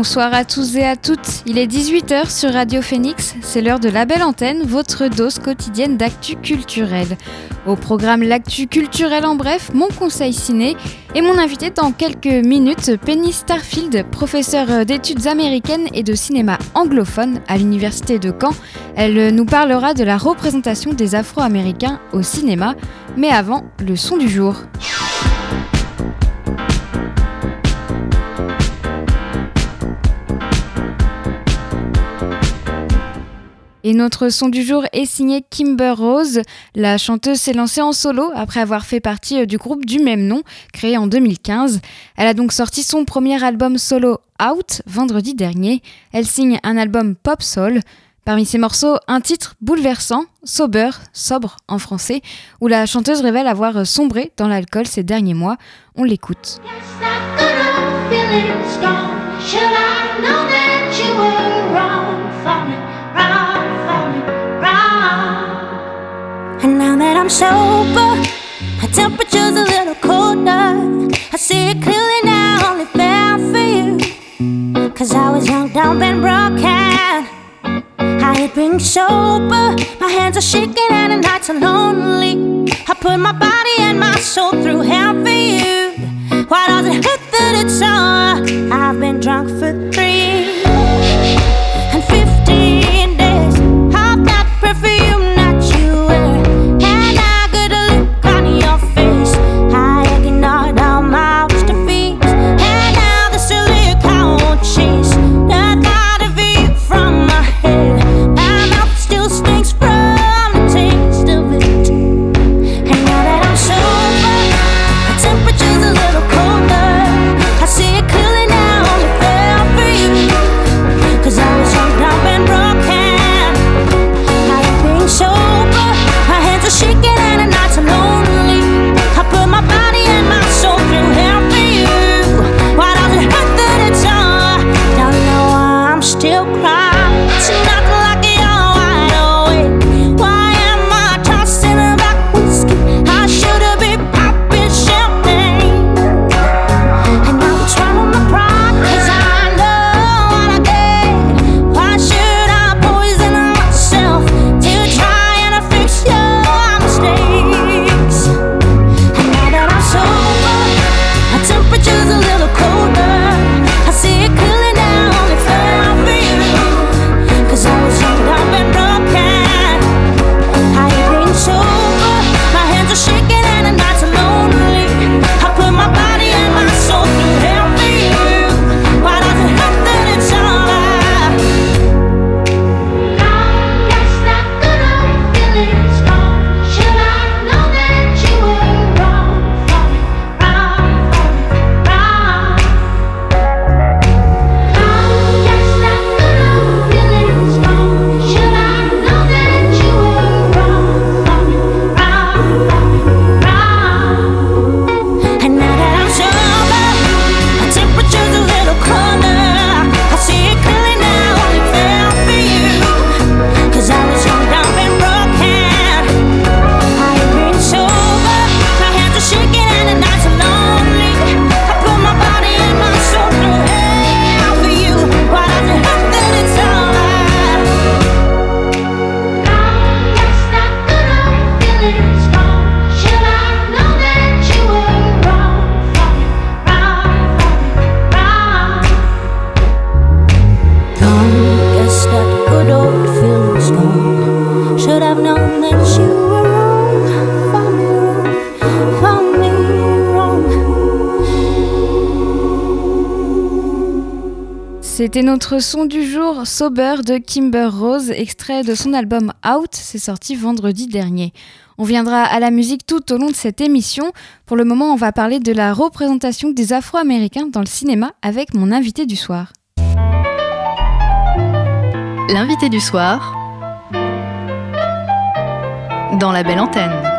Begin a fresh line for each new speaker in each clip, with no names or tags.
Bonsoir à tous et à toutes. Il est 18h sur Radio Phoenix. C'est l'heure de la belle antenne, votre dose quotidienne d'actu culturel. Au programme L'actu culturel en bref, mon conseil ciné et mon invité dans quelques minutes, Penny Starfield, professeure d'études américaines et de cinéma anglophone à l'université de Caen. Elle nous parlera de la représentation des Afro-Américains au cinéma. Mais avant, le son du jour. Et notre son du jour est signé Kimber Rose. La chanteuse s'est lancée en solo après avoir fait partie euh, du groupe du même nom, créé en 2015. Elle a donc sorti son premier album solo Out vendredi dernier. Elle signe un album pop soul. Parmi ses morceaux, un titre bouleversant, Sober, sobre en français, où la chanteuse révèle avoir sombré dans l'alcool ces derniers mois. On l'écoute.
And now that I'm sober, my temperature's a little colder. I see it clearly now, only fair for you. Cause I was young, dumb, and broken. I had been sober, my hands are shaking, and the nights are lonely. I put my body and my soul through hell for you. Why does it hurt that it's so? I've been drunk for
C'était notre son du jour, Sober de Kimber Rose, extrait de son album Out, c'est sorti vendredi dernier. On viendra à la musique tout au long de cette émission. Pour le moment, on va parler de la représentation des Afro-Américains dans le cinéma avec mon invité du soir.
L'invité du soir dans la belle antenne.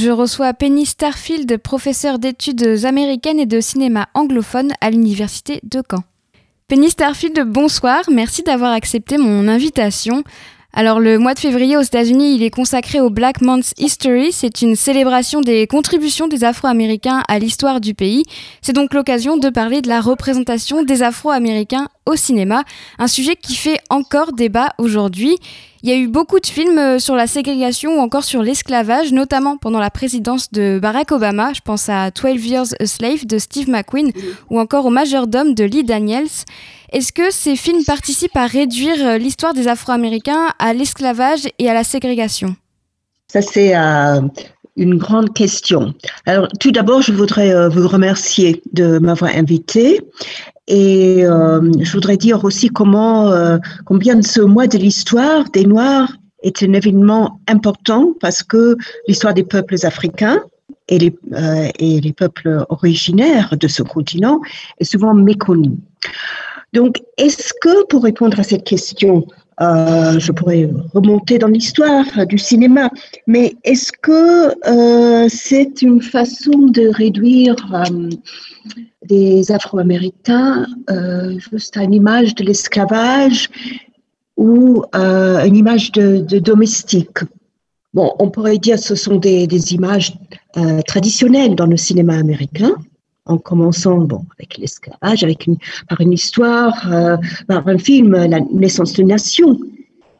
Je reçois Penny Starfield, professeure d'études américaines et de cinéma anglophone à l'Université de Caen. Penny Starfield, bonsoir, merci d'avoir accepté mon invitation. Alors le mois de février aux États-Unis, il est consacré au Black Month History. C'est une célébration des contributions des Afro-Américains à l'histoire du pays. C'est donc l'occasion de parler de la représentation des Afro-Américains au cinéma, un sujet qui fait encore débat aujourd'hui. Il y a eu beaucoup de films euh, sur la ségrégation ou encore sur l'esclavage, notamment pendant la présidence de Barack Obama. Je pense à 12 Years a Slave de Steve McQueen ou encore au Majordome de Lee Daniels. Est-ce que ces films participent à réduire euh, l'histoire des Afro-Américains à l'esclavage et à la ségrégation?
Ça, c'est euh, une grande question. Alors, tout d'abord, je voudrais vous remercier de m'avoir invité et euh, je voudrais dire aussi euh, combien ce mois de l'histoire des Noirs est un événement important parce que l'histoire des peuples africains euh, et les peuples originaires de ce continent est souvent méconnue. Donc, est-ce que pour répondre à cette question, euh, je pourrais remonter dans l'histoire du cinéma, mais est-ce que euh, c'est une façon de réduire euh, des Afro-Américains juste à une image de l'esclavage ou euh, une image de, domestique? Bon, on pourrait dire que ce sont des, images traditionnelles dans le cinéma américain, en commençant bon, avec l'esclavage, avec par une histoire, euh, par un film, La naissance de nation,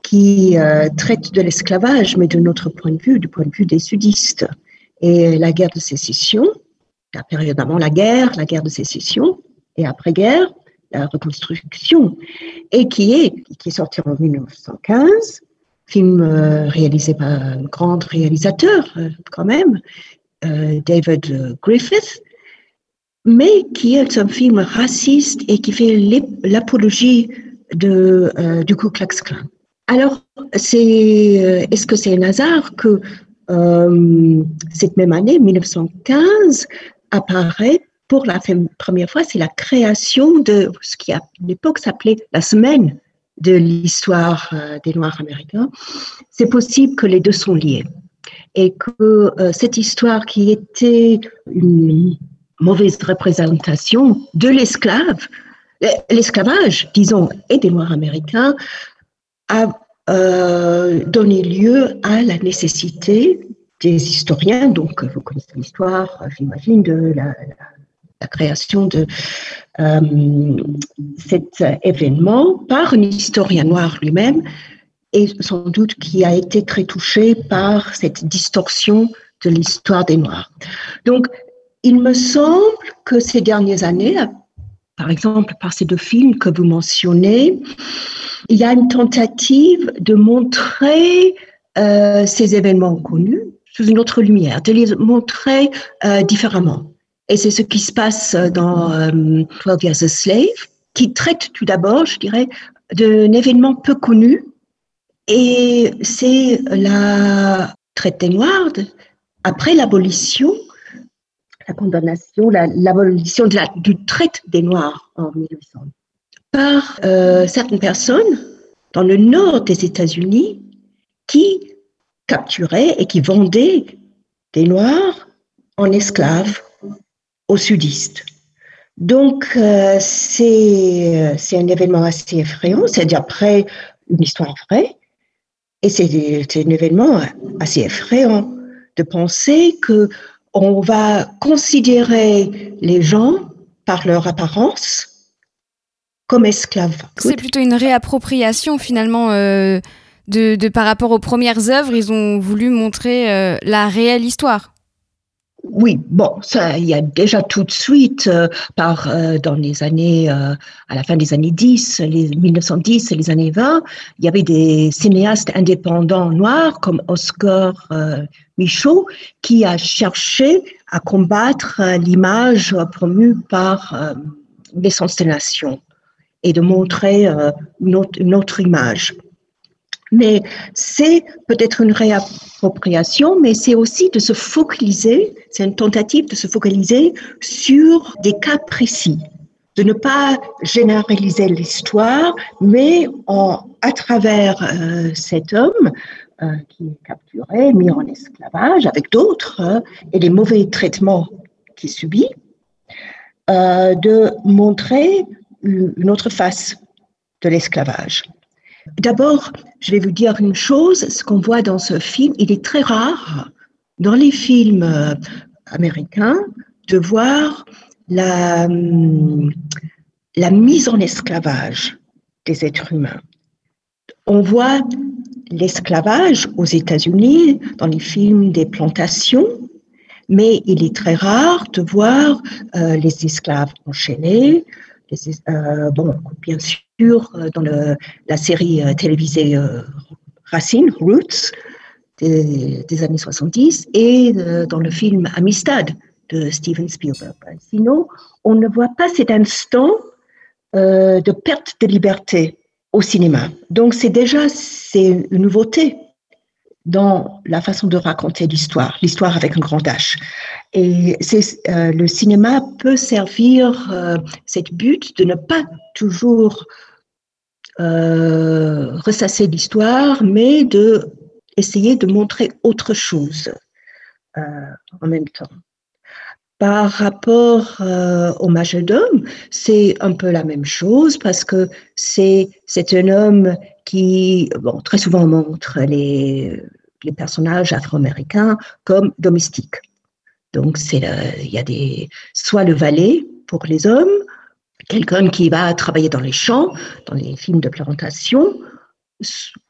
qui euh, traite de l'esclavage, mais de notre point de vue, du point de vue des sudistes. Et la guerre de sécession, la période avant la guerre, la guerre de sécession, et après-guerre, la reconstruction, et qui est, qui est sorti en 1915, film euh, réalisé par un grand réalisateur quand même, David Griffith, mais qui est un film raciste et qui fait l'apologie euh, du Ku Klux Klan. Alors, c'est, est-ce que c'est un hasard que euh, cette même année, 1915, apparaît pour la première fois, c'est la création de ce qui à l'époque s'appelait la semaine de l'histoire euh, des Noirs américains? C'est possible que les deux sont liés et que euh, cette histoire qui était une mauvaise représentation de l'esclave, l'esclavage, disons, et des Noirs américains, a euh, donné lieu à la nécessité des historiens, donc vous connaissez l'histoire, j'imagine, de la, création de euh, cet événement par un historien noir lui-même, et sans doute qui a été très touché par cette distorsion de l'histoire des Noirs. Donc, il me semble que ces dernières années, par exemple par ces deux films que vous mentionnez, il y a une tentative de montrer euh, ces événements connus sous une autre lumière, de les montrer euh, différemment. Et c'est ce qui se passe dans euh, 12 Years a Slave, qui traite tout d'abord, je dirais, d'un événement peu connu. Et c'est la traite des Noirs après l'abolition, la condamnation, l'abolition la, du traite des Noirs en 1800 par euh, certaines personnes dans le nord des États-Unis qui capturaient et qui vendaient des Noirs en esclaves aux sudistes. Donc, euh, c'est un événement assez effrayant, c'est d'après une histoire vraie, et c'est un événement assez effrayant de penser que on va considérer les gens par leur apparence comme esclaves.
C'est plutôt une réappropriation finalement euh, de, de, par rapport aux premières œuvres. Ils ont voulu montrer euh, la réelle histoire.
Oui, bon, ça, il y a déjà tout de suite, euh, par, euh, dans les années, euh, à la fin des années 10, les 1910 et les années 20, il y avait des cinéastes indépendants noirs comme Oscar Michaud qui a cherché à combattre l'image promue par l'essence des nations et de montrer une image. Mais c'est peut-être une réappropriation, mais c'est aussi de se focaliser, c'est une tentative de se focaliser sur des cas précis, de ne pas généraliser l'histoire, mais en à travers cet homme qui est capturé, mis en esclavage avec d'autres, et les mauvais traitements qu'il subit, de montrer une autre face de l'esclavage. D'abord, je vais vous dire une chose, ce qu'on voit dans ce film, il est très rare dans les films euh, américains de voir la, hum, la mise en esclavage des êtres humains. On voit l'esclavage aux États-Unis dans les films des plantations, mais il est très rare de voir euh, les esclaves enchaînés, euh, bon, bien sûr, euh, dans la série euh, télévisée Racine, Roots, des, années 70, et dans le film Amistad de Steven Spielberg. Sinon, on ne voit pas cet instant de perte de liberté au cinéma. Donc, c'est déjà c'est une nouveauté dans la façon de raconter l'histoire, l'histoire avec un grand H. Et c'est, euh, le cinéma peut servir euh, cette but de ne pas toujours euh, ressasser l'histoire, mais de essayer de montrer autre chose euh, en même temps. Par rapport au majordome, c'est un peu la même chose parce que c'est c'est un homme qui bon très souvent montre les les personnages afro-américains comme domestiques. Donc, c'est il y a des, soit le valet pour les hommes, quelqu'un qui va travailler dans les champs, dans les films de plantation,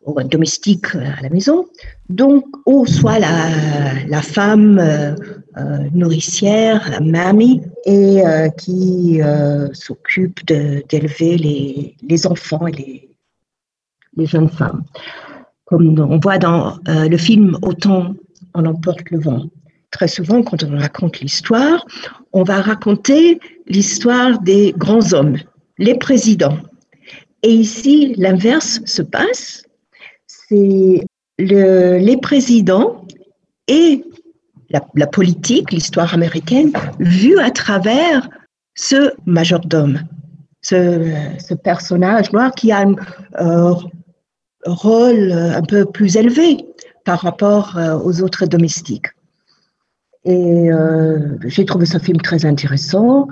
ou un domestique à la maison, donc, ou soit la, femme euh, euh, nourricière, la mamie, et euh, qui s'occupe d'élever les, enfants et les, jeunes femmes comme on voit dans euh, le film Autant on emporte le vent. Très souvent, quand on raconte l'histoire, on va raconter l'histoire des grands hommes, les présidents. Et ici, l'inverse se passe. C'est le, les présidents et la, politique, l'histoire américaine, vue à travers ce majordome, ce, personnage noir qui a un euh, rôle un peu plus élevé par rapport euh, aux autres domestiques. Et euh, j'ai trouvé ce film très intéressant,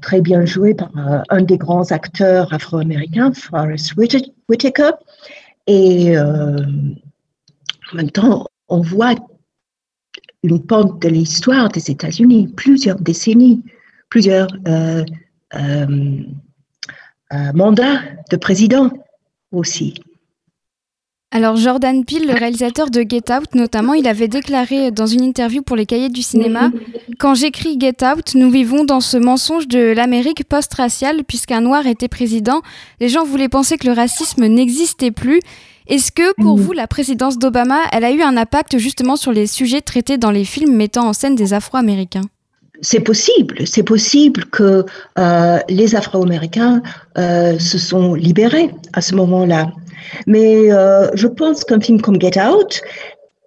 très bien joué par un des grands acteurs afro-américains, Forrest Whitaker. Et en même temps, on voit une pente de l'histoire des États-Unis, plusieurs décennies, plusieurs mandats de président aussi.
Alors Jordan Peele, le réalisateur de Get Out notamment, il avait déclaré dans une interview pour les cahiers du cinéma Quand j'écris Get Out, nous vivons dans ce mensonge de l'Amérique post-raciale, puisqu'un noir était président. Les gens voulaient penser que le racisme n'existait plus. Est-ce que pour vous, la présidence d'Obama, elle a eu un impact justement sur les sujets traités dans les films mettant en scène des Afro-Américains?
C'est possible, c'est possible que euh, les Afro-Américains euh, se sont libérés à ce moment-là. Mais euh, je pense qu'un film comme Get Out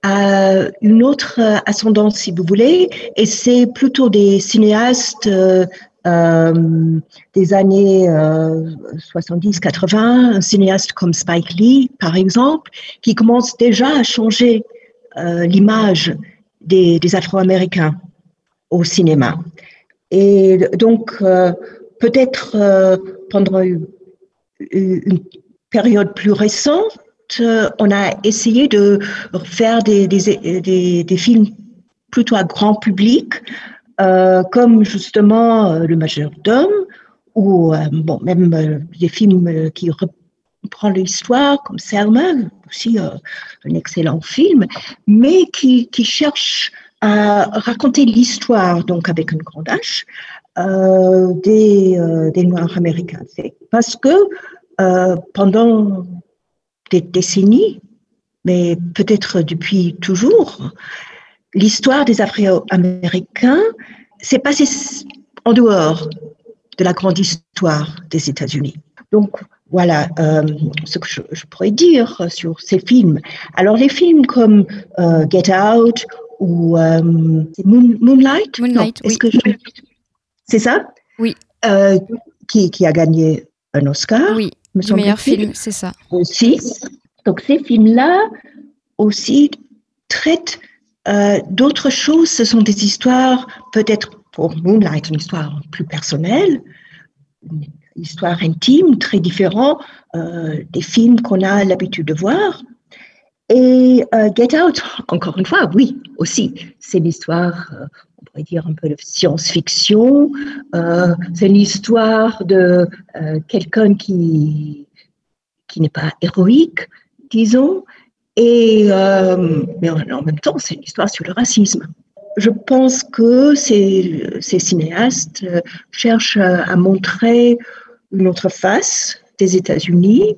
a une autre ascendance, si vous voulez, et c'est plutôt des cinéastes euh, euh des années 70-80, un cinéaste comme Spike Lee, par exemple, qui commence déjà à changer l'image des, Afro-Américains au cinéma. Et donc, peut-être une, une période plus récente, euh, on a essayé de faire des, des, films plutôt à grand public, euh, comme justement euh, Le Majordome, ou bon, même des films qui reprennent l'histoire, comme Selma, aussi un excellent film, mais qui, qui cherche à raconter l'histoire, donc avec une grande H, des, des Noirs américains. Parce que euh, pendant des décennies, mais peut-être depuis toujours, l'histoire des Afro-Américains s'est passée en dehors de la grande histoire des États-Unis. Donc voilà euh, ce que je, pourrais dire sur ces films. Alors les films comme euh, Get Out ou Moonlight,
Moonlight oui.
C'est ça?
Oui.
qui, qui, a gagné un Oscar?
Oui.
Me
du meilleur film, c'est ça.
Aussi. Donc ces films-là aussi traitent euh, d'autres choses. Ce sont des histoires, peut-être pour Moonlight, une histoire plus personnelle, une histoire intime, très différente euh, des films qu'on a l'habitude de voir. Et euh, Get Out, encore une fois, oui, aussi, c'est l'histoire, euh, pourrait dire un peu de science-fiction. Euh, c'est l'histoire de euh, quelqu'un qui, qui n'est pas héroïque, disons, et, euh, mais en, même temps, c'est une histoire sur le racisme. Je pense que ces, ces cinéastes euh, cherchent à, montrer une autre face des États-Unis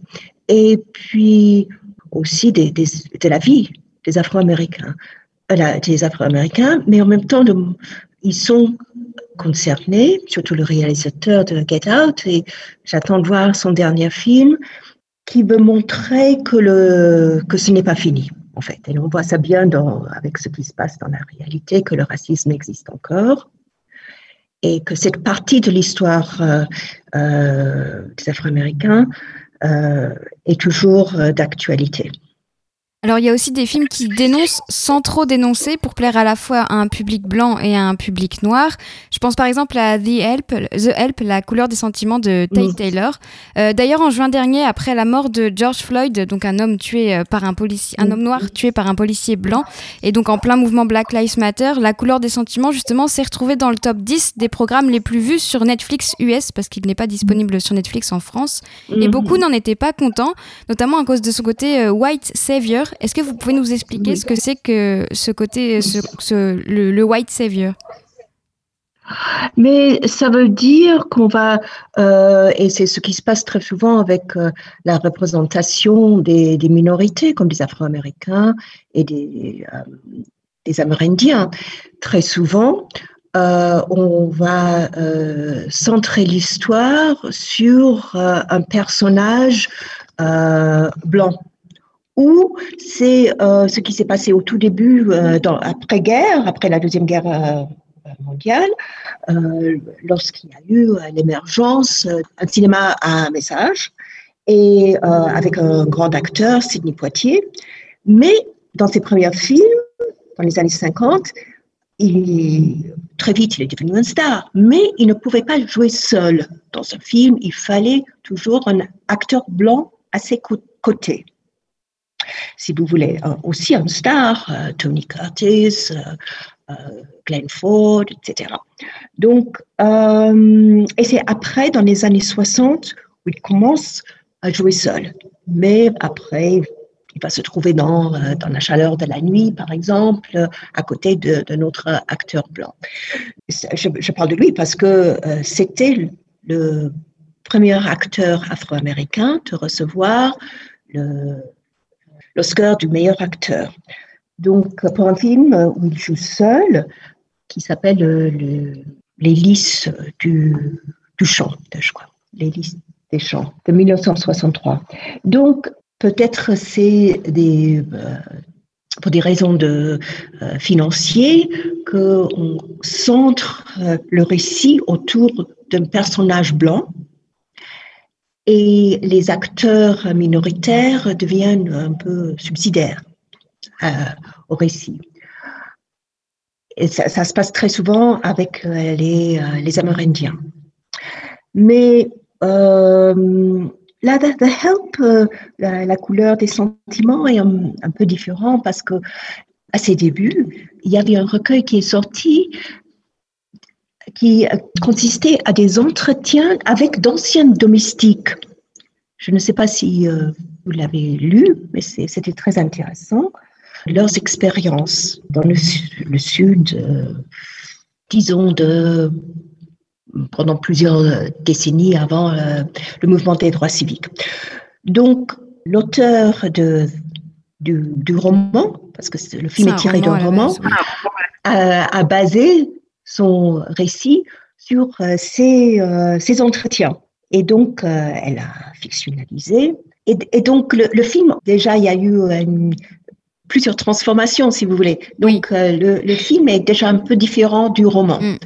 et puis aussi des, de la vie des Afro-Américains, des Afro-Américains, mais en même temps, ils sont concernés, surtout le réalisateur de Get Out, et j'attends de voir son dernier film, qui veut montrer que, le, que ce n'est pas fini, en fait. Et on voit ça bien dans, avec ce qui se passe dans la réalité, que le racisme existe encore et que cette partie de l'histoire euh, euh, des Afro-Américains euh, est toujours d'actualité.
Alors il y a aussi des films qui dénoncent sans trop dénoncer pour plaire à la fois à un public blanc et à un public noir. Je pense par exemple à The Help, The Help, la couleur des sentiments de Tate
Mhm.
Taylor. Euh, D'ailleurs en juin dernier, après la mort de George Floyd, donc un homme tué euh, par un policier, un homme noir tué par un policier blanc, et donc en plein mouvement Black Lives Matter, la couleur des sentiments justement s'est retrouvée dans le top 10 des programmes les plus vus sur Netflix US parce qu'il n'est pas disponible sur Netflix en France. Et
Mhm.
beaucoup n'en étaient pas contents, notamment à cause de son côté euh, white savior. Est-ce que vous pouvez nous expliquer
Oui.
ce que c'est que ce côté, ce, ce- le, le white savior?
Mais ça veut dire qu'on va, euh, et c'est ce qui se passe très souvent avec euh, la représentation des, des minorités, comme des Afro-Américains et des, euh, des Amérindiens. Très souvent, euh, on va euh, centrer l'histoire sur euh, un personnage blanc. Ou c'est euh, ce qui s'est passé au tout début, euh, dans, après-guerre, après la Deuxième Guerre euh, mondiale, lorsqu'il y a eu l'émergence d'un cinéma à message, et avec un grand acteur, Sidney Poitier. Mais dans ses premiers films, dans les années 50, il, très vite, il est devenu un star, mais il ne pouvait pas jouer seul dans un film. Il fallait toujours un acteur blanc à ses cô- côtés. Si vous voulez, euh, aussi un star, euh, Tony Curtis, euh, Glenn Ford, etc. Donc, et c'est après, dans les années 60, où il commence à jouer seul. Mais après, il va se trouver dans, dans la chaleur de la nuit, par exemple, à côté de, de notre acteur blanc. Je, parle de lui parce que c'était le premier acteur afro-américain de recevoir le- l'Oscar du meilleur acteur. Donc, pour un film où il joue seul, qui s'appelle euh, le- Les lys du, chant, je crois, Les lys des chants, de 1963. Donc, peut-être c'est euh, pour des raisons de, euh, qu'on centre euh, le récit autour d'un personnage blanc et les acteurs minoritaires deviennent un peu subsidiaires euh, au récit. Et ça, se passe très souvent avec euh, les, euh, les Amérindiens. Mais euh, la The Help, la, la couleur des sentiments est un, un peu différent parce que à ses débuts, il y avait un recueil qui est sorti qui euh, consistait à des entretiens avec d'anciens domestiques. Je ne sais pas si euh, vous l'avez lu, mais c'était très intéressant. Leurs expériences dans le, su- le sud, euh, disons, de, pendant plusieurs décennies avant euh, le mouvement des droits civiques. Donc, l'auteur du, du roman, parce que le film est tiré d'un roman, a basé son récit sur euh, euh, ces entretiens. Et donc, euh, elle a fictionnalisé. Et, et donc, le, le film, déjà, il y a eu une- plusieurs transformations, si vous voulez. Donc, le, le film est déjà un peu différent du roman.
Mm.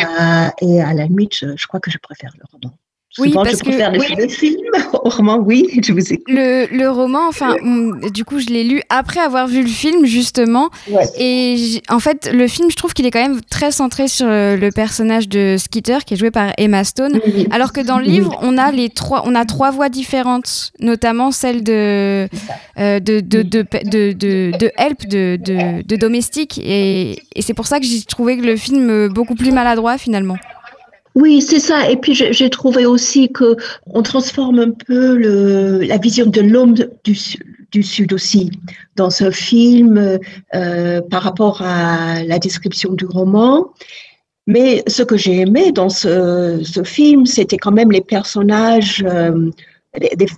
Euh, et à la limite, je, je crois que je préfère le roman.
Oui,
Souvent,
parce
je
que-
préfère
oui.
le film roman, oui, je vous écoute.
Le, le roman, enfin, du coup, je l'ai lu après avoir vu le film, justement. Et en fait, le film, je trouve qu'il est quand même très centré sur le personnage de Skeeter, qui est joué par Emma Stone. Alors que dans le livre, on a, les trois, on a trois voix différentes, notamment celle de, euh, de, de, de, de, Help, de, de, de domestique. Et, et c'est pour ça que j'ai trouvé que le film beaucoup plus maladroit, finalement.
Oui, c'est ça. Et puis j'ai trouvé aussi que on transforme un peu le, la vision de l'homme du, du, Sud aussi dans ce film euh, par rapport à la description du roman. Mais ce que j'ai aimé dans ce, ce film, c'était quand même les personnages, euh,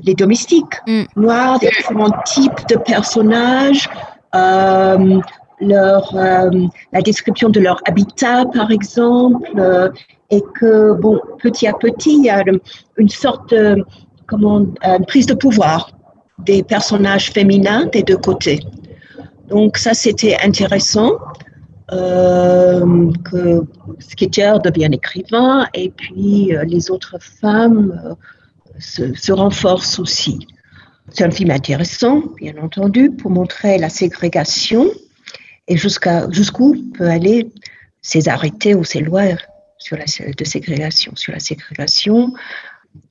les, domestiques mm. noirs, des différents types de personnages. Euh, leur, euh, la description de leur habitat, par exemple, euh, et que, bon, petit à petit, il y a une sorte de comment, une prise de pouvoir des personnages féminins des deux côtés. Donc ça, c'était intéressant euh, que Skeeter devienne écrivain et puis les autres femmes se, renforcent aussi. C'est un film intéressant, bien entendu, pour montrer la ségrégation et jusqu'où peut aller ces arrêtés ou ces lois sur la, ségrégation. Sur la ségrégation,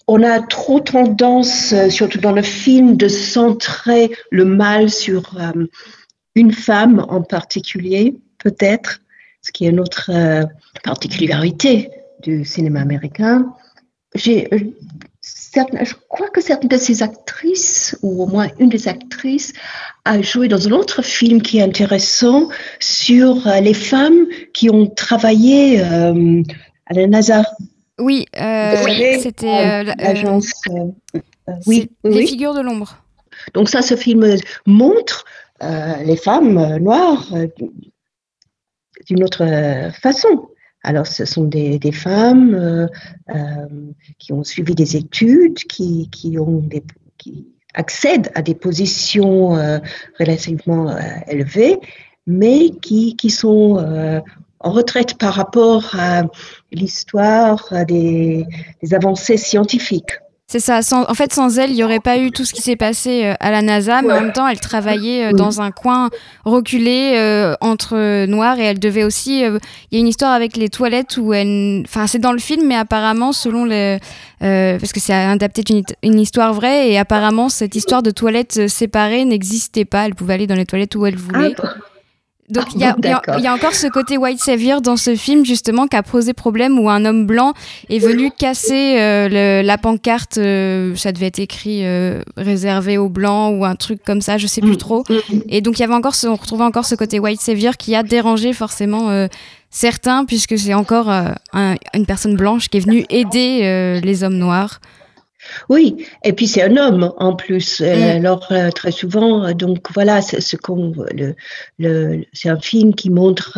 on a trop tendance, surtout dans le film, de centrer le mal sur euh, une femme en particulier, peut-être, ce qui est notre euh, particularité du cinéma américain. J'ai je crois que certaines de ces actrices, ou au moins une des actrices, a joué dans un autre film qui est intéressant sur euh, les femmes qui ont travaillé euh, à la NASA.
Oui, euh, c'était l'agence.
oui,
Les figures de l'ombre.
Donc ça, ce film montre les femmes noires d'une autre façon. Alors, ce sont des, femmes euh, euh, qui ont suivi des études, qui, ont qui accèdent à des positions euh, relativement élevées, mais qui, sont en retraite par rapport à l'histoire des avancées scientifiques.
C'est ça. en fait, sans elle, il n'y aurait pas eu tout ce qui s'est passé euh, à la NASA, mais en même temps, elle travaillait euh, dans un coin reculé euh, entre noirs et elle devait aussi. Il y a une histoire avec les toilettes où elle. Enfin, c'est dans le film, mais apparemment, selon les. parce que c'est adapté d'une une histoire vraie, et apparemment, cette histoire de toilettes séparées n'existait pas. Elle pouvait aller dans les toilettes où elle voulait. Ah, donc il y, a encore ce côté white savior dans ce film justement qui a posé problème où un homme blanc est venu casser euh, la pancarte, euh, ça devait être écrit euh, réservé aux blancs ou un truc comme ça, je sais plus mm. trop. Mm. Et donc il y avait encore, ce, on retrouvait encore ce côté white savior qui a dérangé forcément certains puisque c'est encore une personne blanche qui est venue aider les hommes noirs.
Oui, et puis c'est un homme en plus. Euh, mm. Alors euh, très souvent, euh, donc voilà, c'est ce qu'on le, le c'est un film qui montre,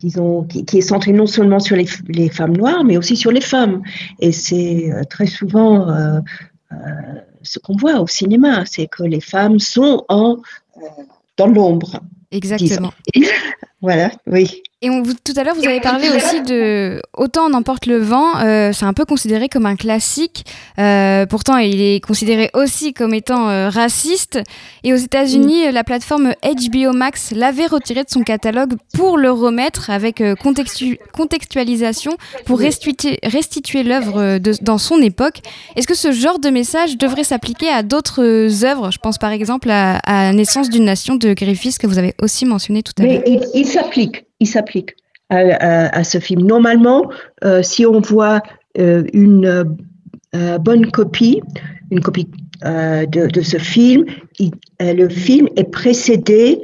disons, qui, est centré non seulement sur les, les, femmes noires, mais aussi sur les femmes. Et c'est très souvent ce qu'on voit au cinéma, c'est que les femmes sont en dans l'ombre.
Exactement.
Voilà, oui.
Et on, tout à l'heure, vous avez parlé aussi de Autant on emporte le vent. Euh, c'est un peu considéré comme un classique. Euh, pourtant, il est considéré aussi comme étant euh, raciste. Et aux États-Unis, mm. la plateforme HBO Max l'avait retiré de son catalogue pour le remettre avec contextualisation pour restituer, restituer l'œuvre dans son époque. Est-ce que ce genre de message devrait s'appliquer à d'autres œuvres? Je pense par exemple à, à Naissance d'une nation de Griffiths que vous avez aussi mentionné tout à l'heure.
Il, il s'applique il s'applique à, ce film. Normalement, euh, si on voit euh, une euh, bonne copie, une copie de, ce film, le film est précédé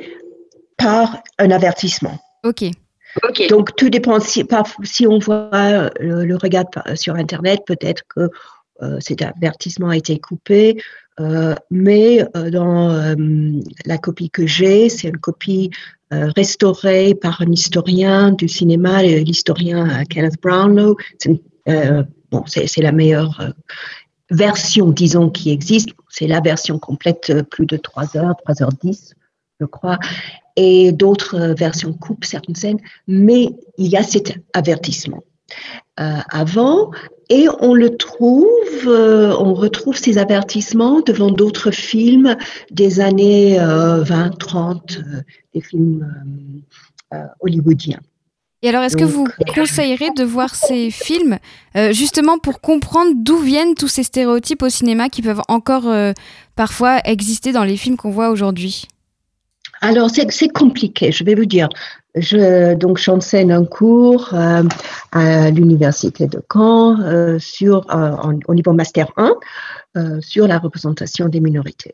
par un avertissement.
Ok.
Donc tout dépend si, si on voit le, regard sur Internet, peut-être que cet avertissement a été coupé, mais dans la copie que j'ai, c'est une copie euh, restauré par un historien du cinéma, l'historien Kenneth Brownlow. C'est euh, bon, c'est la meilleure euh, version, disons, qui existe. C'est la version complète, plus de 3 heures, 3 heures 10, je crois. Et d'autres versions coupent certaines scènes, mais il y a cet avertissement. avant, et on le trouve, on retrouve ces avertissements devant d'autres films des années 20, 30, des films hollywoodiens.
Et alors, est-ce que vous conseillerez de voir ces films justement pour comprendre d'où viennent tous ces stéréotypes au cinéma qui peuvent encore parfois exister dans les films qu'on voit aujourd'hui?
Alors, c'est compliqué, je vais vous dire. Je, donc, j'enseigne un cours euh, à l'université de Caen euh, sur, euh, au niveau master 1 sur la représentation des minorités.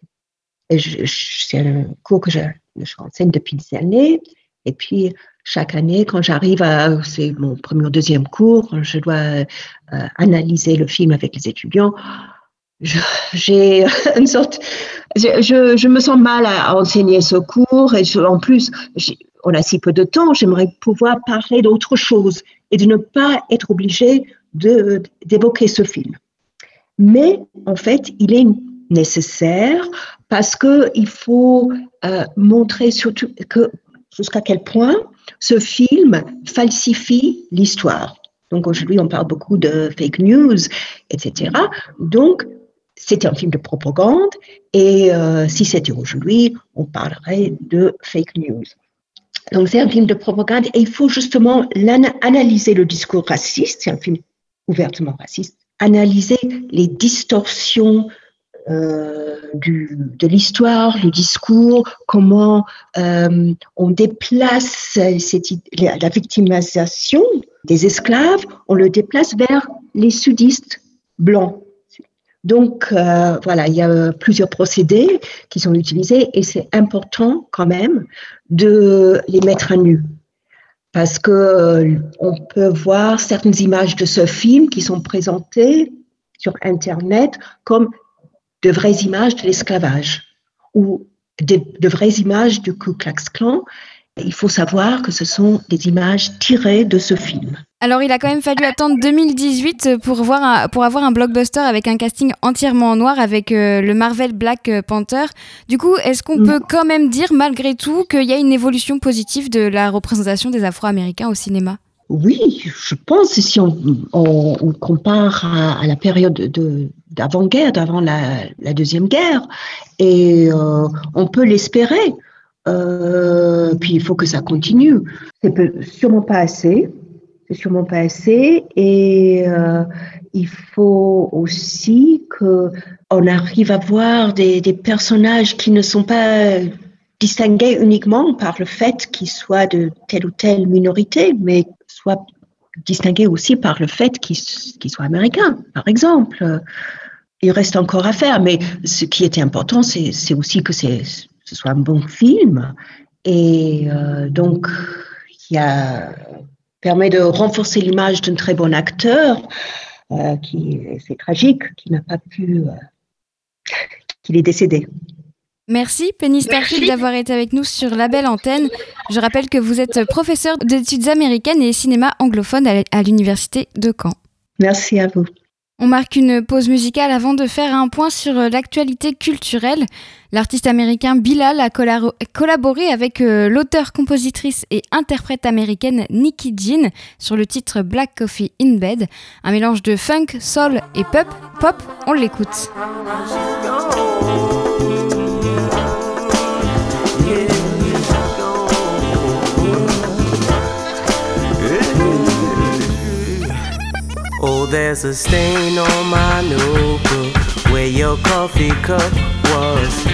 Et c'est un cours que j'enseigne depuis des années. Et puis, chaque année, quand j'arrive à, c'est mon premier ou deuxième cours, je dois analyser le film avec les étudiants j'ai une sorte, je, je, me sens mal à, enseigner ce cours et en plus, on a si peu de temps, j'aimerais pouvoir parler d'autre chose et de ne pas être obligé d'évoquer ce film. Mais en fait, il est nécessaire parce qu'il faut euh, montrer surtout que jusqu'à quel point ce film falsifie l'histoire. Donc aujourd'hui, on parle beaucoup de fake news, etc. Donc, c'était un film de propagande et euh, si c'était aujourd'hui, on parlerait de fake news. Donc c'est un film de propagande et il faut justement analyser le discours raciste, c'est un film ouvertement raciste, analyser les distorsions euh, du, de l'histoire, le discours, comment euh, on déplace la victimisation des esclaves, on le déplace vers les sudistes blancs donc, euh, voilà, il y a plusieurs procédés qui sont utilisés et c'est important quand même de les mettre à nu. Parce que on peut voir certaines images de ce film qui sont présentées sur Internet comme de vraies images de l'esclavage ou de, de, vraies images du Ku Klux Klan. Il faut savoir que ce sont des images tirées de ce film.
Alors, il a quand même fallu attendre 2018 pour, voir pour avoir un blockbuster avec un casting entièrement en noir avec euh, le Marvel Black Panther. Du coup, est-ce qu'on mm. peut quand même dire, malgré tout, qu'il y a une évolution positive de la représentation des Afro-Américains au cinéma?
Oui, je pense, si on, compare à, la période d'avant-guerre, d'avant la, Deuxième Guerre, et euh, on peut l'espérer. Euh, puis il faut que ça continue. C'est sûrement pas assez, c'est sûrement pas assez. Et euh, il faut aussi que on arrive à voir des, des, personnages qui ne sont pas distingués uniquement par le fait qu'ils soient de telle ou telle minorité, mais soient distingués aussi par le fait qu'ils soient américains, par exemple. Il reste encore à faire, mais ce qui était important, c'est aussi que ce soit un bon film. Et euh, donc, il permet de renforcer l'image d'un très bon acteur, euh, qui c'est tragique, qui n'a pas pu, euh, qu'il est décédé.
Merci Penny Starfield d'avoir été avec nous sur la belle antenne. Je rappelle que vous êtes professeur d'études américaines et cinéma anglophone à l'université de Caen.
Merci à vous.
On marque une pause musicale avant de faire un point sur euh, l'actualité culturelle. L'artiste américain Bilal a collaboré avec euh, l'auteur-compositrice et interprète américaine Nikki Jean sur le titre Black Coffee in Bed, un mélange de funk, soul et pop. Pop, on l'écoute. Oh, there's a stain on my notebook where your coffee cup was.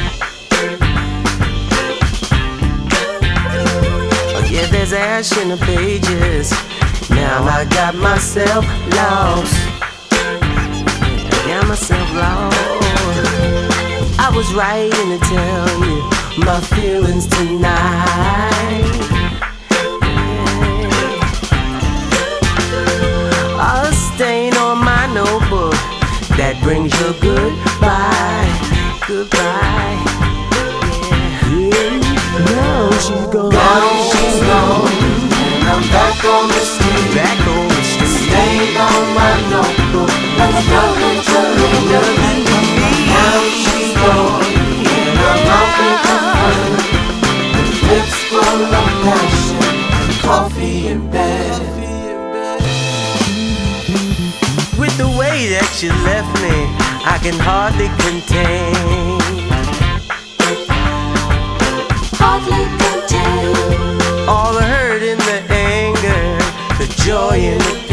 Oh, yeah, there's ash in the pages. Now I got myself lost. I got myself lost. I was writing to tell you my feelings tonight. Brings you goodbye, goodbye. Yeah. Now she's gone. Now she's gone. And I'm back on the street. Back on the street. Staying on my notebook. There's nothing to read. Now she's gone. And I'm out in the front. Lips full of passion. Coffee in that you left me, I
can hardly contain.
Hardly contain
all the hurt and the anger, the joy and the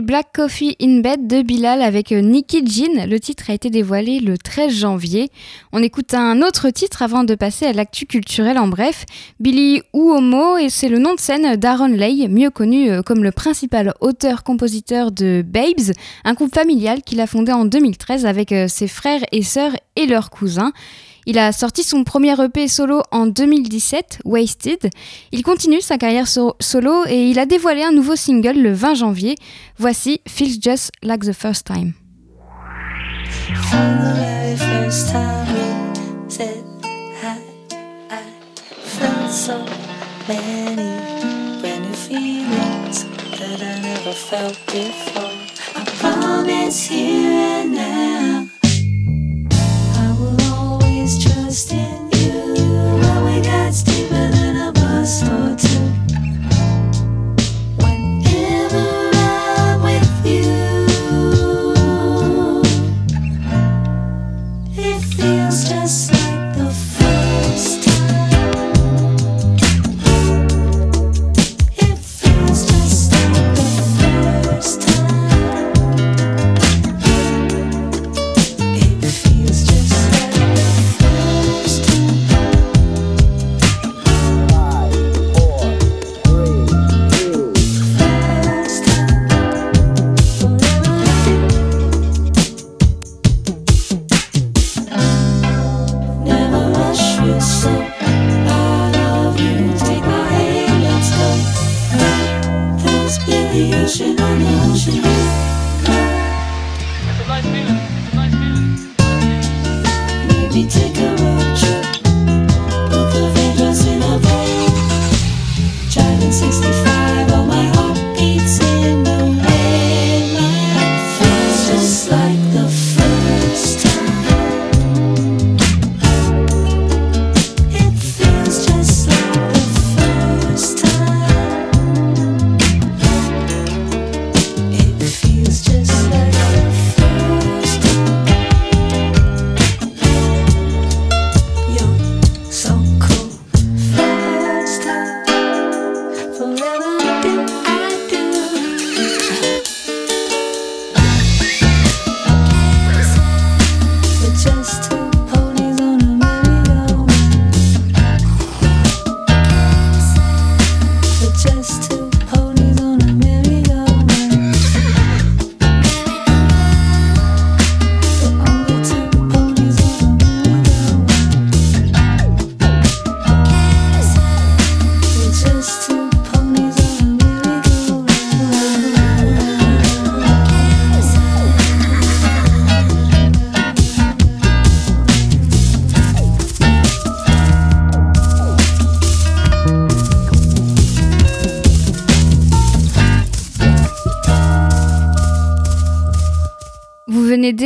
Black Coffee in Bed de Bilal avec euh, Nicky Jean. Le titre a été dévoilé le 13 janvier. On écoute un autre titre avant de passer à l'actu culturel en bref. Billy Uomo, et c'est le nom de scène d'Aaron Lay, mieux connu euh, comme le principal auteur-compositeur de Babes, un groupe familial qu'il a fondé en 2013 avec euh, ses frères et sœurs et leurs cousins. Il a sorti son premier EP solo en 2017, Wasted. Il continue sa carrière solo et il a dévoilé un nouveau single le 20 janvier. Voici Feels Just Like the First Time.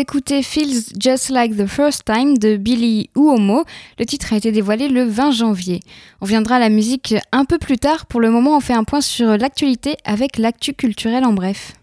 D'écouter Feels Just Like the First Time de Billy Uomo. Le titre a été dévoilé le 20 janvier. On viendra à la musique un peu plus tard. Pour le moment, on fait un point sur l'actualité avec l'actu culturel en bref.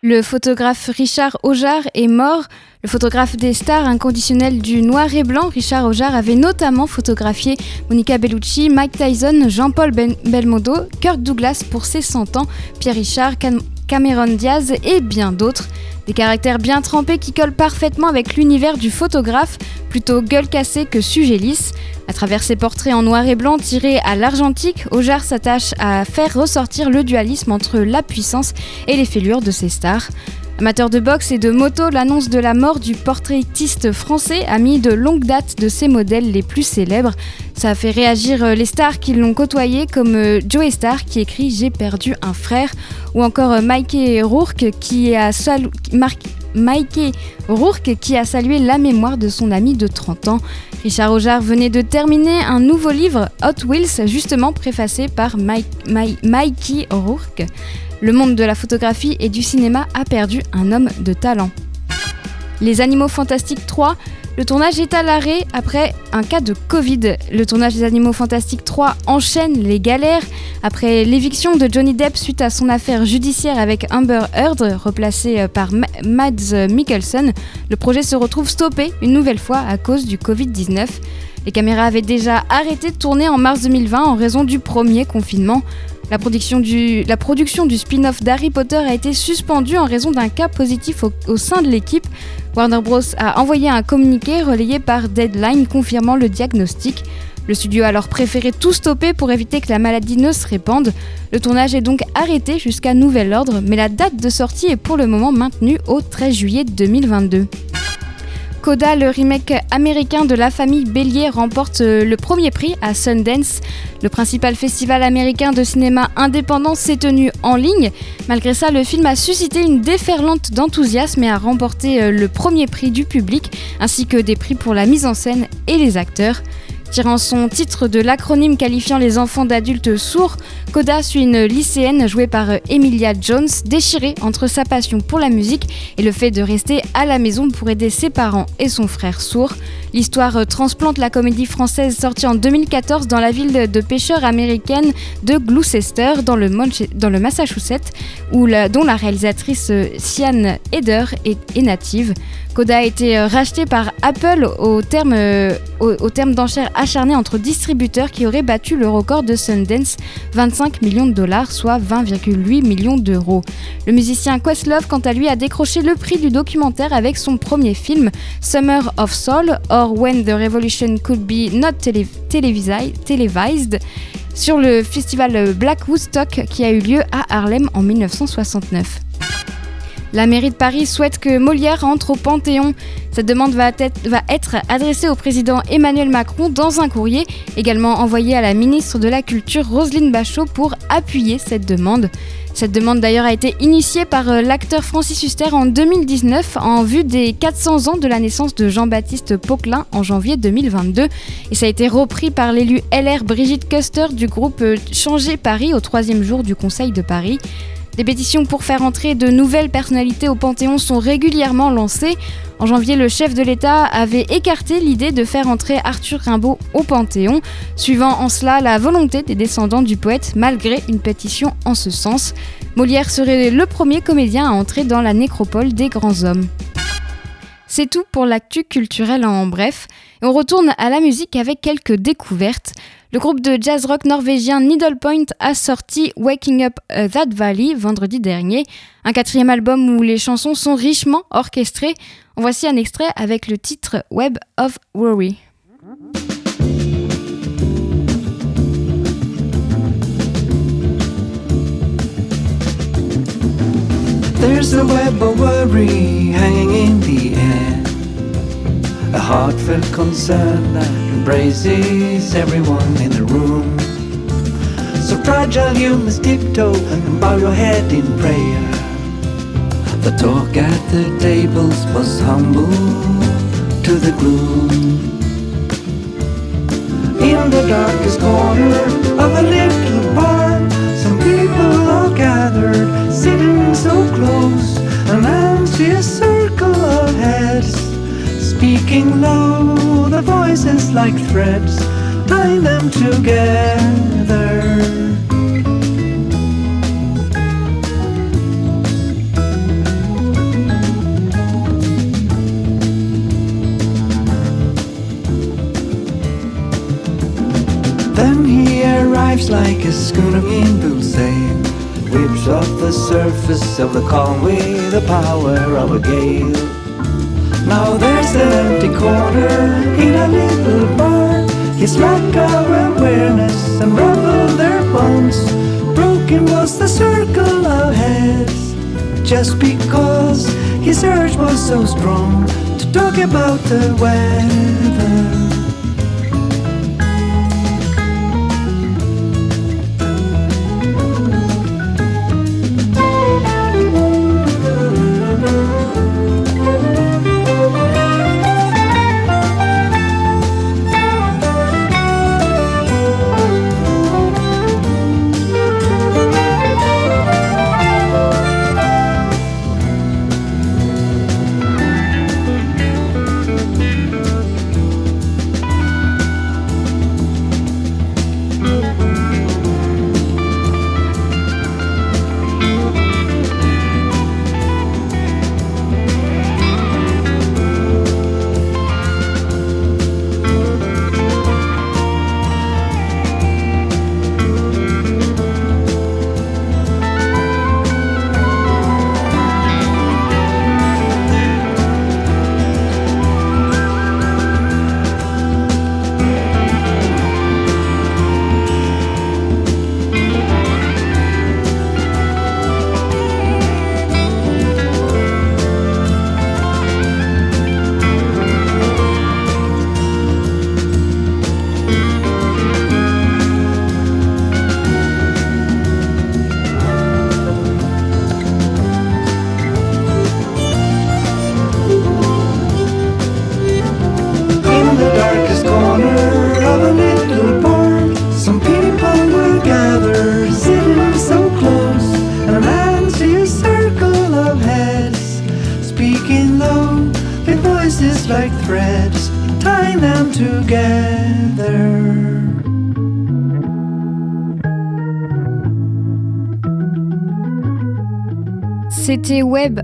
Le photographe Richard Aujar est mort. Le photographe des stars inconditionnels du noir et blanc, Richard Aujar, avait notamment photographié Monica Bellucci, Mike Tyson, Jean-Paul Ben- Belmondo, Kirk Douglas pour ses 100 ans, Pierre Richard, Cam- Cameron Diaz et bien d'autres. Des caractères bien trempés qui collent parfaitement avec l'univers du photographe, plutôt gueule cassée que sujet lisse. À travers ses portraits en noir et blanc tirés à l'argentique, Aujar s'attache à faire ressortir le dualisme entre la puissance et les fêlures de ses stars. Amateur de boxe et de moto, l'annonce de la mort du portraitiste français a mis de longue date de ses modèles les plus célèbres. Ça a fait réagir euh, les stars qui l'ont côtoyé, comme euh, Joey Star qui écrit J'ai perdu un frère, ou encore euh, Mikey Rourke qui a, Rourke qui a salué la mémoire de son ami de 30 ans. Richard Aujar venait de terminer un nouveau livre, Hot Wheels, justement préfacé par Mike- Mi- Mikey Rourke. Le monde de la photographie et du cinéma a perdu un homme de talent. Les Animaux Fantastiques 3, le tournage est à l'arrêt après un cas de Covid. Le tournage des Animaux Fantastiques 3 enchaîne les galères. Après l'éviction de Johnny Depp suite à son affaire judiciaire avec Amber Heard, replacée euh, par Ma- Mads Mikkelsen, le projet se retrouve stoppé une nouvelle fois à cause du Covid-19. Les caméras avaient déjà arrêté de tourner en mars 2020 en raison du premier confinement. La production du, spin-off d'Harry Potter a été suspendue en raison d'un cas positif au, au sein de l'équipe. Warner Bros. a envoyé un communiqué relayé par Deadline confirmant le diagnostic. Le studio a alors préféré tout stopper pour éviter que la maladie ne se répande. Le tournage est donc arrêté jusqu'à nouvel ordre, mais la date de sortie est pour le moment maintenue au 13 juillet 2022. Coda, le remake américain de La famille Bélier, remporte euh, le premier prix à Sundance. Le principal festival américain de cinéma indépendant s'est tenu en ligne. Malgré ça, le film a suscité une déferlante d'enthousiasme et a remporté euh, le premier prix du public, ainsi que des prix pour la mise en scène et les acteurs. Tirant son titre de l'acronyme qualifiant les enfants d'adultes sourds, Coda suit une lycéenne jouée par euh, Emilia Jones, déchirée entre sa passion pour la musique et le fait de rester à la maison pour aider ses parents et son frère sourd. L'histoire euh, transplante la comédie française sortie en 2014 dans la ville de- pêcheurs américaine de Gloucester, dans le, dans le Massachusetts, où la- dont la réalisatrice euh, Sian Heder est, est native. Coda a été euh, racheté par Apple au terme, euh, au terme d'enchères acharnées entre distributeurs qui auraient battu le record de Sundance, 25 millions de dollars, soit 20,8 millions d'euros. Le musicien Questlove, quant à lui, a décroché le prix du documentaire avec son premier film, Summer of Soul, or When the Revolution Could Be Not Televised, sur le festival Black Woodstock qui a eu lieu à Harlem en 1969. La mairie de Paris souhaite que Molière entre au Panthéon. Cette demande va être, adressée au président Emmanuel Macron dans un courrier, également envoyé à la ministre de la Culture Roselyne Bachot pour appuyer cette demande. Cette demande d'ailleurs a été initiée par euh, l'acteur Francis Huster en 2019 en vue des 400 ans de la naissance de Jean-Baptiste Poquelin en janvier 2022 et ça a été repris par l'élu LR Brigitte Custer du groupe euh, Changer Paris au troisième jour du Conseil de Paris. Des pétitions pour faire entrer de nouvelles personnalités au Panthéon sont régulièrement lancées. En janvier, le chef de l'État avait écarté l'idée de faire entrer Arthur Rimbaud au Panthéon, suivant en cela la volonté des descendants du poète malgré une pétition en ce sens. Molière serait le premier comédien à entrer dans la nécropole des grands hommes. C'est tout pour l'actu culturel en bref. On retourne à la musique avec quelques découvertes. Le groupe de jazz rock norvégien Needlepoint a sorti Waking Up uh, That Valley vendredi dernier, un quatrième album où les chansons sont richement orchestrées. Voici un extrait avec le titre Web of Worry.
There's a web of worry hanging in the air. A heartfelt concern that embraces everyone in the room. So fragile you must tiptoe and bow your head in prayer. The talk at the tables was humble to the gloom. In the darkest corner of a little barn, some people are gathered, so close, an anxious circle of heads, speaking low, the voices like threads, tying them together. Then he arrives like a schooner in full sail, whips off the surface of the calm with the power of a gale. Now there's an empty corner in a little bar. His lack of awareness unraveled their bonds. Broken was the circle of heads, just because his urge was so strong to talk about the weather.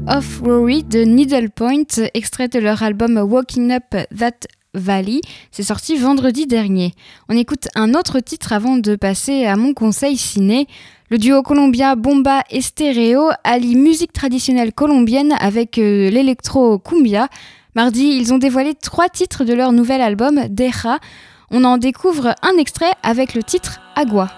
Of
Worry de Needlepoint, extrait de leur album Walking Up That Valley. C'est sorti vendredi dernier. On écoute un autre titre avant de passer à mon conseil ciné. Le duo colombien Bomba et Stereo allie musique traditionnelle colombienne avec euh, l'électro cumbia. Mardi, ils ont dévoilé trois titres de leur nouvel album Deja. On en découvre un extrait avec le titre Agua.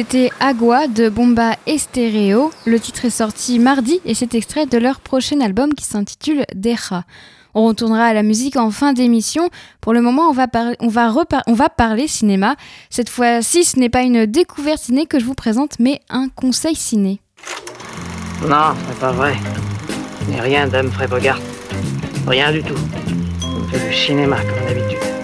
C'était Agua de Bomba Estéreo. Le titre est sorti mardi et c'est extrait de leur prochain album qui s'intitule Deja. On retournera à la musique en fin d'émission. Pour le moment, on va, on, on va parler cinéma. Cette fois-ci, ce n'est pas une découverte ciné que je vous présente, mais un conseil ciné.
Non, c'est pas vrai. N'est rien d'Humphrey Bogart. Rien du tout. On fait du cinéma comme d'habitude.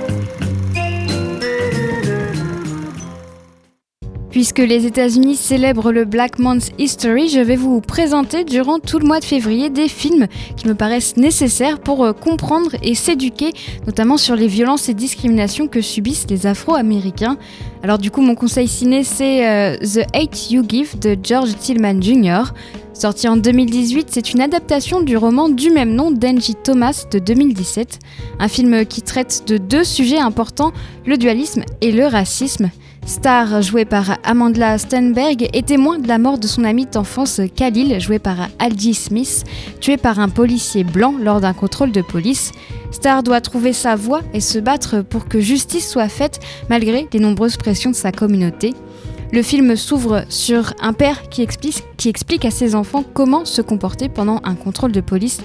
Puisque les États-Unis célèbrent le Black Month History, je vais vous présenter durant tout le mois de février des films qui me paraissent nécessaires pour euh, comprendre et s'éduquer, notamment sur les violences et discriminations que subissent les Afro-Américains. Alors du coup, mon conseil ciné, c'est euh, The Hate You Give de George Tillman Jr. Sorti en 2018, c'est une adaptation du roman du même nom d'Angie Thomas de 2017, un film qui traite de deux sujets importants, le dualisme et le racisme. Star, joué par Amanda Stenberg, est témoin de la mort de son ami d'enfance Khalil, joué par Algie Smith, tué par un policier blanc lors d'un contrôle de police. Star doit trouver sa voie et se battre pour que justice soit faite malgré les nombreuses pressions de sa communauté. Le film s'ouvre sur un père qui explique, à ses enfants comment se comporter pendant un contrôle de police.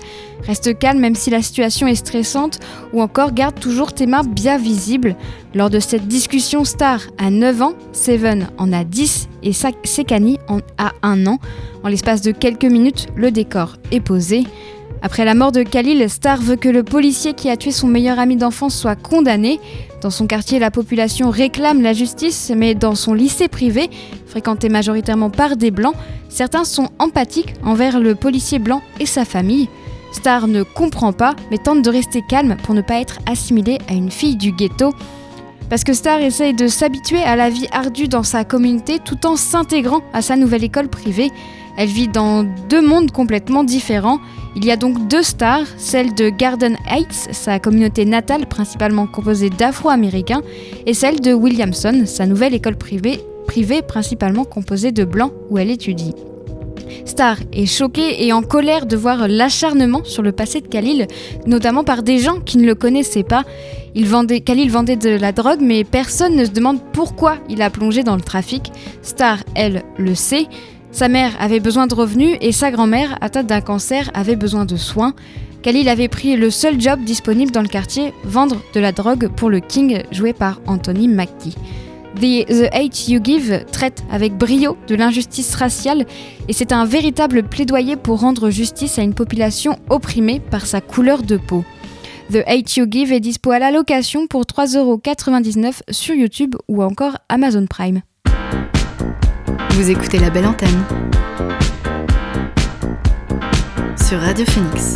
Reste calme même si la situation est stressante ou encore garde toujours tes mains bien visibles. Lors de cette discussion, Star a 9 ans, Seven en a 10 et Sekani en a 1 an. En l'espace de quelques minutes, le décor est posé. Après la mort de Khalil, Star veut que le policier qui a tué son meilleur ami d'enfance soit condamné. Dans son quartier, la population réclame la justice, mais dans son lycée privé, fréquenté majoritairement par des blancs, certains sont empathiques envers le policier blanc et sa famille. Star ne comprend pas, mais tente de rester calme pour ne pas être assimilé à une fille du ghetto. Parce que Star essaye de s'habituer à la vie ardue dans sa communauté tout en s'intégrant à sa nouvelle école privée. Elle vit dans deux mondes complètement différents. Il y a donc deux stars, celle de Garden Heights, sa communauté natale principalement composée d'Afro-Américains, et celle de Williamson, sa nouvelle école privée, principalement composée de Blancs où elle étudie. Star est choquée et en colère de voir l'acharnement sur le passé de Khalil, notamment par des gens qui ne le connaissaient pas. Il Khalil vendait de la drogue, mais personne ne se demande pourquoi il a plongé dans le trafic. Star, elle, le sait. Sa mère avait besoin de revenus et sa grand-mère, atteinte d'un cancer, avait besoin de soins. Khalil avait pris le seul job disponible dans le quartier, vendre de la drogue pour le King, joué par Anthony Mackie. The, Hate You Give traite avec brio de l'injustice raciale et c'est un véritable plaidoyer pour rendre justice à une population opprimée par sa couleur de peau. The Hate You Give est dispo à la location pour 3,99€ sur YouTube ou encore Amazon Prime.
Vous écoutez la belle antenne sur Radio Phoenix.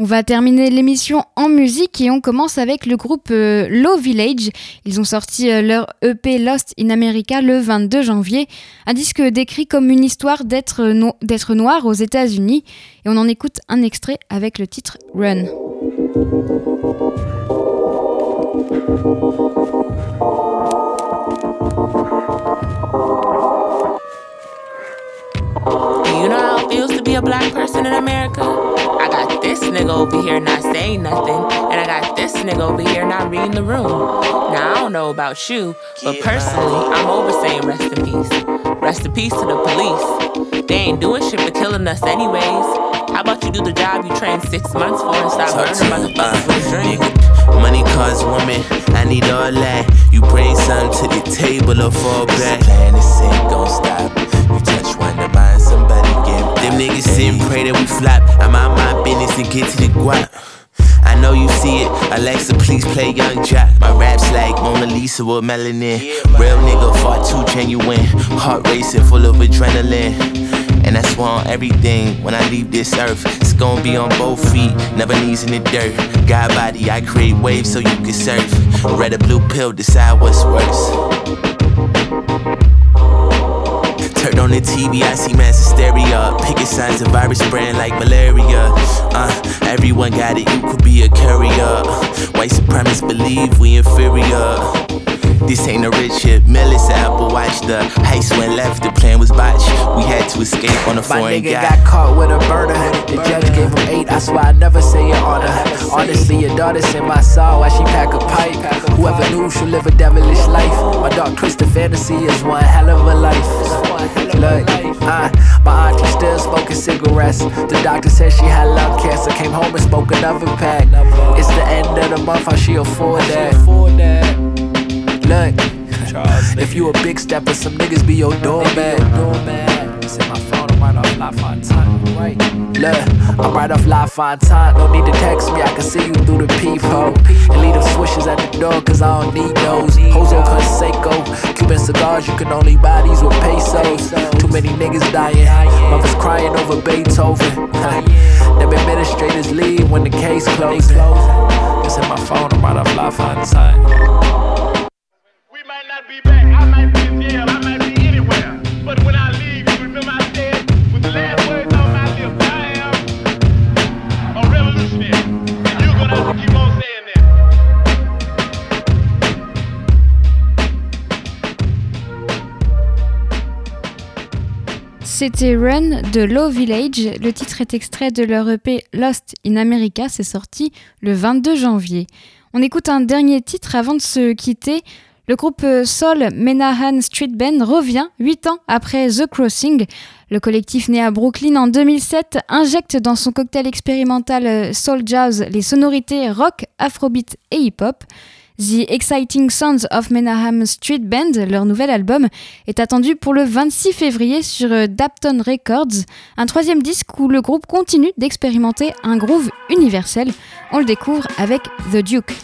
On va terminer l'émission en musique et on commence avec le groupe euh, Low Village. Ils ont sorti euh, leur EP Lost in America le 22 janvier, un disque décrit comme une histoire d'être noir aux États-Unis et on en écoute un extrait avec le titre Run.
You know how it feels to be a black person in America? I got this nigga over here not saying nothing, and I got this nigga over here not reading the room. Now, I don't know about you, but personally, I'm over saying rest in peace. Rest in peace to the police. They ain't doing shit but killing us anyways. How about you do the job you trained six months for and stop burning motherfuckers with dreams?
Money, cars, woman, I need all that. You bring something to the table or fall back. This ain't gon' stop. You touch Them niggas sit and pray that we flop. I'm out my business and get to the guap. I know know you see it. Alexa, please play Young Jack. My rap's like Mona Lisa with melanin. Real nigga, far too genuine. Heart racing, full of adrenaline. And that's why on everything when I leave this earth. It's gonna be on both feet, never knees in the dirt. God body, I create waves so you can surf. Red or blue pill, decide what's worse. On the TV, I see mass hysteria. Picking signs of virus spreading like malaria. Uh, everyone got it, you could be a carrier. White supremacists believe we inferior. This ain't a rich shit. Millis Apple Watch. The heist went left, the plan was botched. We had to escape on a
My
foreign
nigga
guy.
got caught with a burner. The judge gave him eight. I swear I never say your honor. Honestly, your daughter's in my soul while she pack a pipe. Whoever knew she'll live a devilish life. My dark twisted fantasy is one hell of a life. Look, uh, my auntie still smoking cigarettes. The doctor said she had lung cancer. Came home and smoked another pack. It's the end of the month. How she afford that? Look, if you a big stepper, some niggas be your doormat. It's in my I'm right off La Fontaine. Look, I'm right off La Fontaine. Don't need to text me, I can see you through the peephole. And leave them swishes at the door, cause I don't need those. Hozo Conseco, Cuban cigars, you can only buy these with pesos. Too many niggas dying, mothers crying over Beethoven. Them administrators leave when the case closes. This in my phone, I'm right off La Fontaine.
C'était Run de Low Village. Le titre est extrait de leur EP Lost in America. C'est sorti le 22 janvier. On écoute un dernier titre avant de se quitter. Le groupe Soul Menahan Street Band revient 8 ans après The Crossing. Le collectif né à Brooklyn en 2007 injecte dans son cocktail expérimental euh, Soul Jazz les sonorités rock, afrobeat et hip-hop. The Exciting Sounds of Menahan Street Band, leur nouvel album, est attendu pour le 26 février sur euh, Dapton Records, un troisième disque où le groupe continue d'expérimenter un groove universel. On le découvre avec The Duke.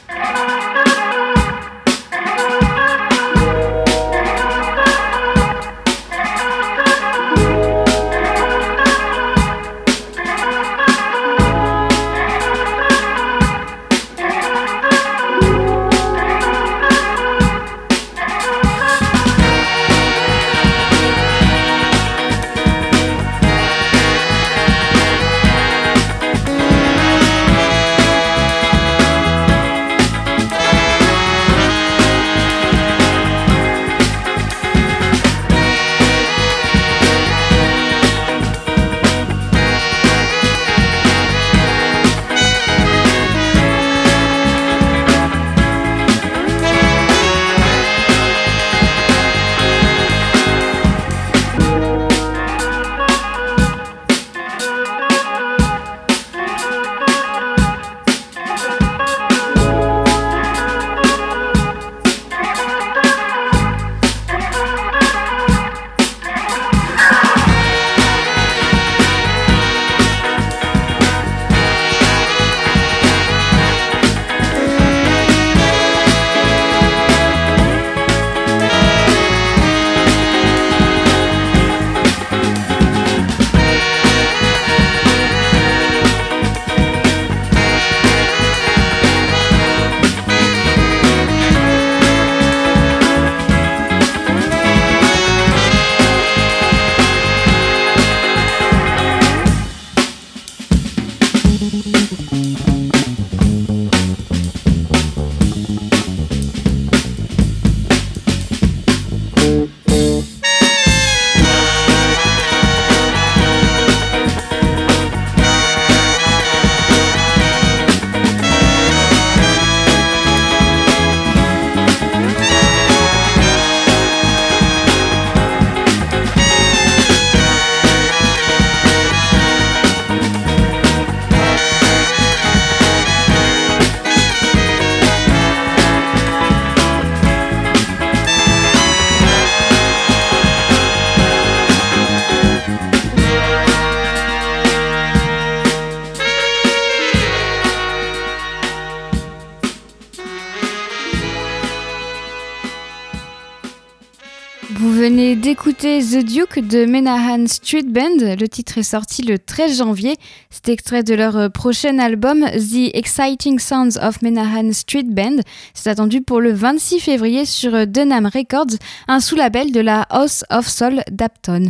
The Duke de Menahan Street Band. Le titre est sorti le 13 janvier. C'est extrait de leur prochain album The Exciting Sounds of Menahan Street Band. C'est attendu pour le 26 février sur Denham Records, un sous-label de la House of Soul d'Apton.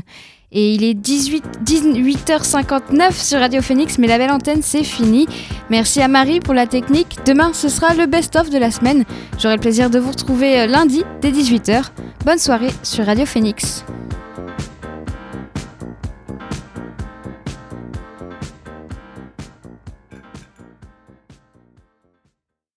Et il est 18, 18h59 sur Radio Phoenix, mais la belle antenne, c'est fini. Merci à Marie pour la technique. Demain, ce sera le best-of de la semaine. J'aurai le plaisir de vous retrouver lundi dès 18h. Bonne soirée sur Radio Phoenix.